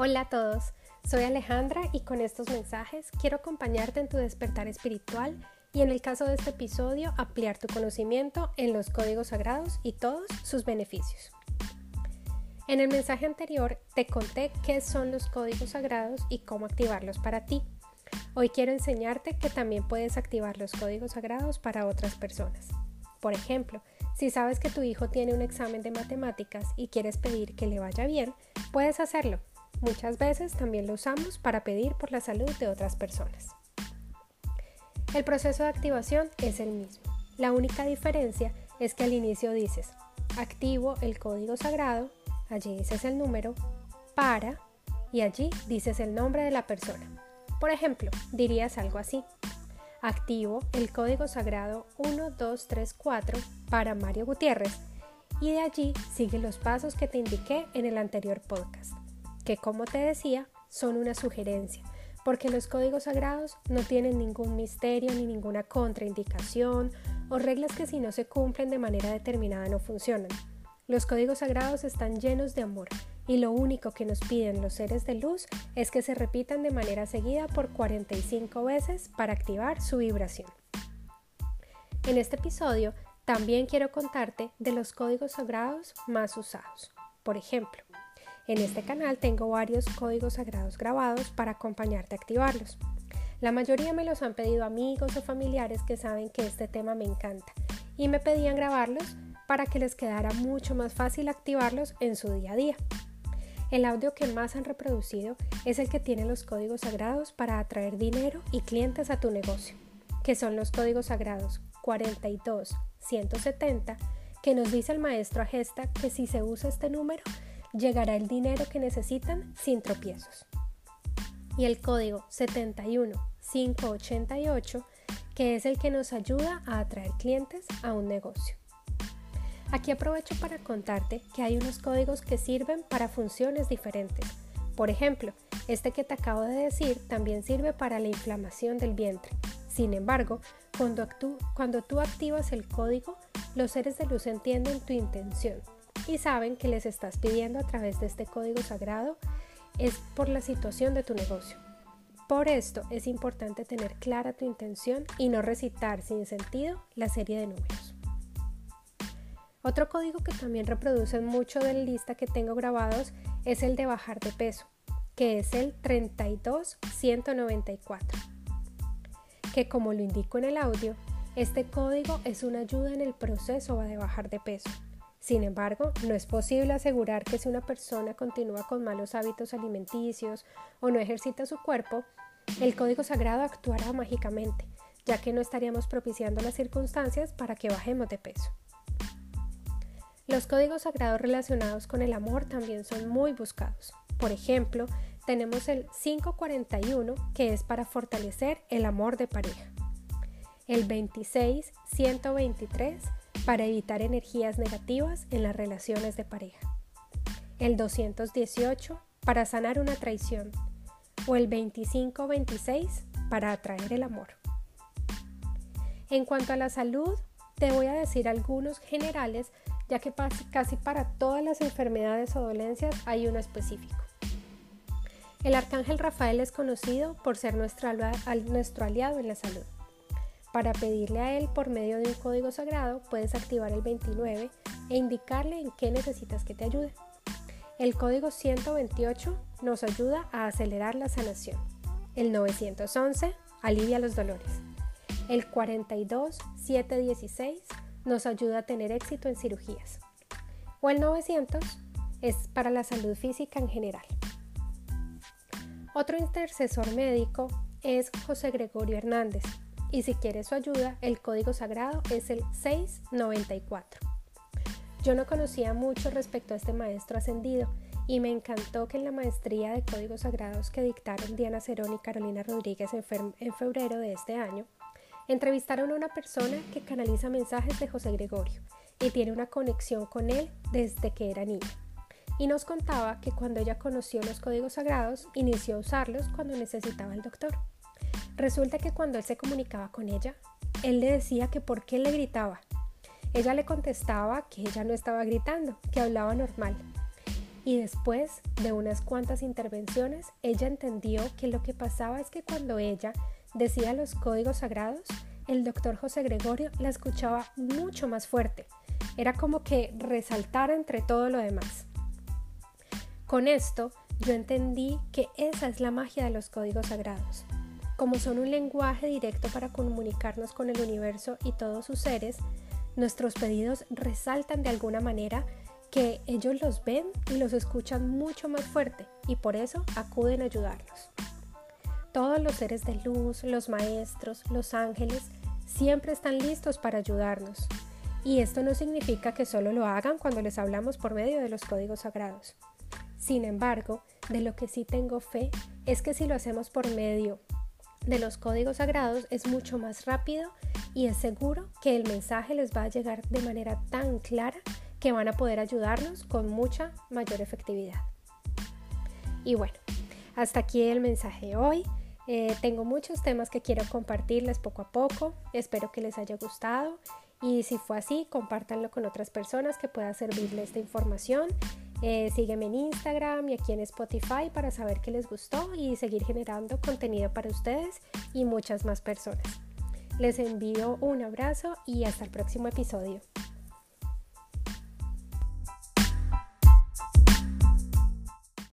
Hola a todos, soy Alejandra y con estos mensajes quiero acompañarte en tu despertar espiritual y en el caso de este episodio ampliar tu conocimiento en los códigos sagrados y todos sus beneficios. En el mensaje anterior te conté qué son los códigos sagrados y cómo activarlos para ti. Hoy quiero enseñarte que también puedes activar los códigos sagrados para otras personas. Por ejemplo, si sabes que tu hijo tiene un examen de matemáticas y quieres pedir que le vaya bien, puedes hacerlo Muchas veces también lo usamos para pedir por la salud de otras personas. El proceso de activación es el mismo. La única diferencia es que al inicio dices, activo el código sagrado, allí dices el número, para, y allí dices el nombre de la persona. Por ejemplo, dirías algo así. Activo el código sagrado 1234 para Mario Gutiérrez y de allí sigue los pasos que te indiqué en el anterior podcast que como te decía, son una sugerencia, porque los códigos sagrados no tienen ningún misterio ni ninguna contraindicación o reglas que si no se cumplen de manera determinada no funcionan. Los códigos sagrados están llenos de amor y lo único que nos piden los seres de luz es que se repitan de manera seguida por 45 veces para activar su vibración. En este episodio también quiero contarte de los códigos sagrados más usados. Por ejemplo, en este canal tengo varios códigos sagrados grabados para acompañarte a activarlos. La mayoría me los han pedido amigos o familiares que saben que este tema me encanta y me pedían grabarlos para que les quedara mucho más fácil activarlos en su día a día. El audio que más han reproducido es el que tiene los códigos sagrados para atraer dinero y clientes a tu negocio, que son los códigos sagrados 42 170, que nos dice el maestro Agesta que si se usa este número llegará el dinero que necesitan sin tropiezos. Y el código 71588, que es el que nos ayuda a atraer clientes a un negocio. Aquí aprovecho para contarte que hay unos códigos que sirven para funciones diferentes. Por ejemplo, este que te acabo de decir también sirve para la inflamación del vientre. Sin embargo, cuando, cuando tú activas el código, los seres de luz entienden tu intención y saben que les estás pidiendo a través de este código sagrado es por la situación de tu negocio. Por esto es importante tener clara tu intención y no recitar sin sentido la serie de números. Otro código que también reproducen mucho de la lista que tengo grabados es el de bajar de peso, que es el 32194. Que como lo indico en el audio, este código es una ayuda en el proceso de bajar de peso sin embargo, no es posible asegurar que si una persona continúa con malos hábitos alimenticios o no ejercita su cuerpo, el código sagrado actuará mágicamente, ya que no estaríamos propiciando las circunstancias para que bajemos de peso. Los códigos sagrados relacionados con el amor también son muy buscados. Por ejemplo, tenemos el 541 que es para fortalecer el amor de pareja. El 26123 para evitar energías negativas en las relaciones de pareja. El 218 para sanar una traición o el 2526 para atraer el amor. En cuanto a la salud, te voy a decir algunos generales, ya que casi para todas las enfermedades o dolencias hay uno específico. El arcángel Rafael es conocido por ser nuestro, aliado en la salud. Para pedirle a él por medio de un código sagrado puedes activar el 29 e indicarle en qué necesitas que te ayude. El código 128 nos ayuda a acelerar la sanación. El 911 alivia los dolores. El 42716 nos ayuda a tener éxito en cirugías. O el 900 es para la salud física en general. Otro intercesor médico es José Gregorio Hernández, y si quieres su ayuda, el código sagrado es el 694. Yo no conocía mucho respecto a este maestro ascendido y me encantó que en la maestría de códigos sagrados que dictaron Diana Cerón y Carolina Rodríguez en, febrero de este año, entrevistaron a una persona que canaliza mensajes de José Gregorio y tiene una conexión con él desde que era niña. Y nos contaba que cuando ella conoció los códigos sagrados, inició a usarlos cuando necesitaba el doctor. Resulta que cuando él se comunicaba con ella, él le decía que por qué le gritaba. Ella le contestaba que ella no estaba gritando, que hablaba normal. y después de unas cuantas intervenciones, ella entendió que lo que pasaba es que cuando ella decía los códigos sagrados, el doctor José Gregorio la escuchaba mucho más fuerte. Era como que resaltara entre todo lo demás. Con esto, yo entendí que esa es la magia de los códigos sagrados. Como son un lenguaje directo para comunicarnos con el universo y todos sus seres, nuestros pedidos resaltan de alguna manera que ellos los ven y los escuchan mucho más fuerte y por eso acuden a ayudarnos. Todos los seres de luz, los maestros, los ángeles, siempre están listos para ayudarnos. Y esto no significa que solo lo hagan cuando les hablamos por medio de los códigos sagrados. Sin embargo, de lo que sí tengo fe es que si lo hacemos por medio de los códigos sagrados es mucho más rápido y es seguro que el mensaje les va a llegar de manera tan clara que van a poder ayudarnos con mucha mayor efectividad. Y bueno, hasta aquí el mensaje de hoy. Eh, tengo muchos temas que quiero compartirles poco a poco. Espero que les haya gustado y si fue así, compártanlo con otras personas que pueda servirle esta información. Eh, sígueme en Instagram y aquí en Spotify para saber que les gustó y seguir generando contenido para ustedes y muchas más personas. Les envío un abrazo y hasta el próximo episodio.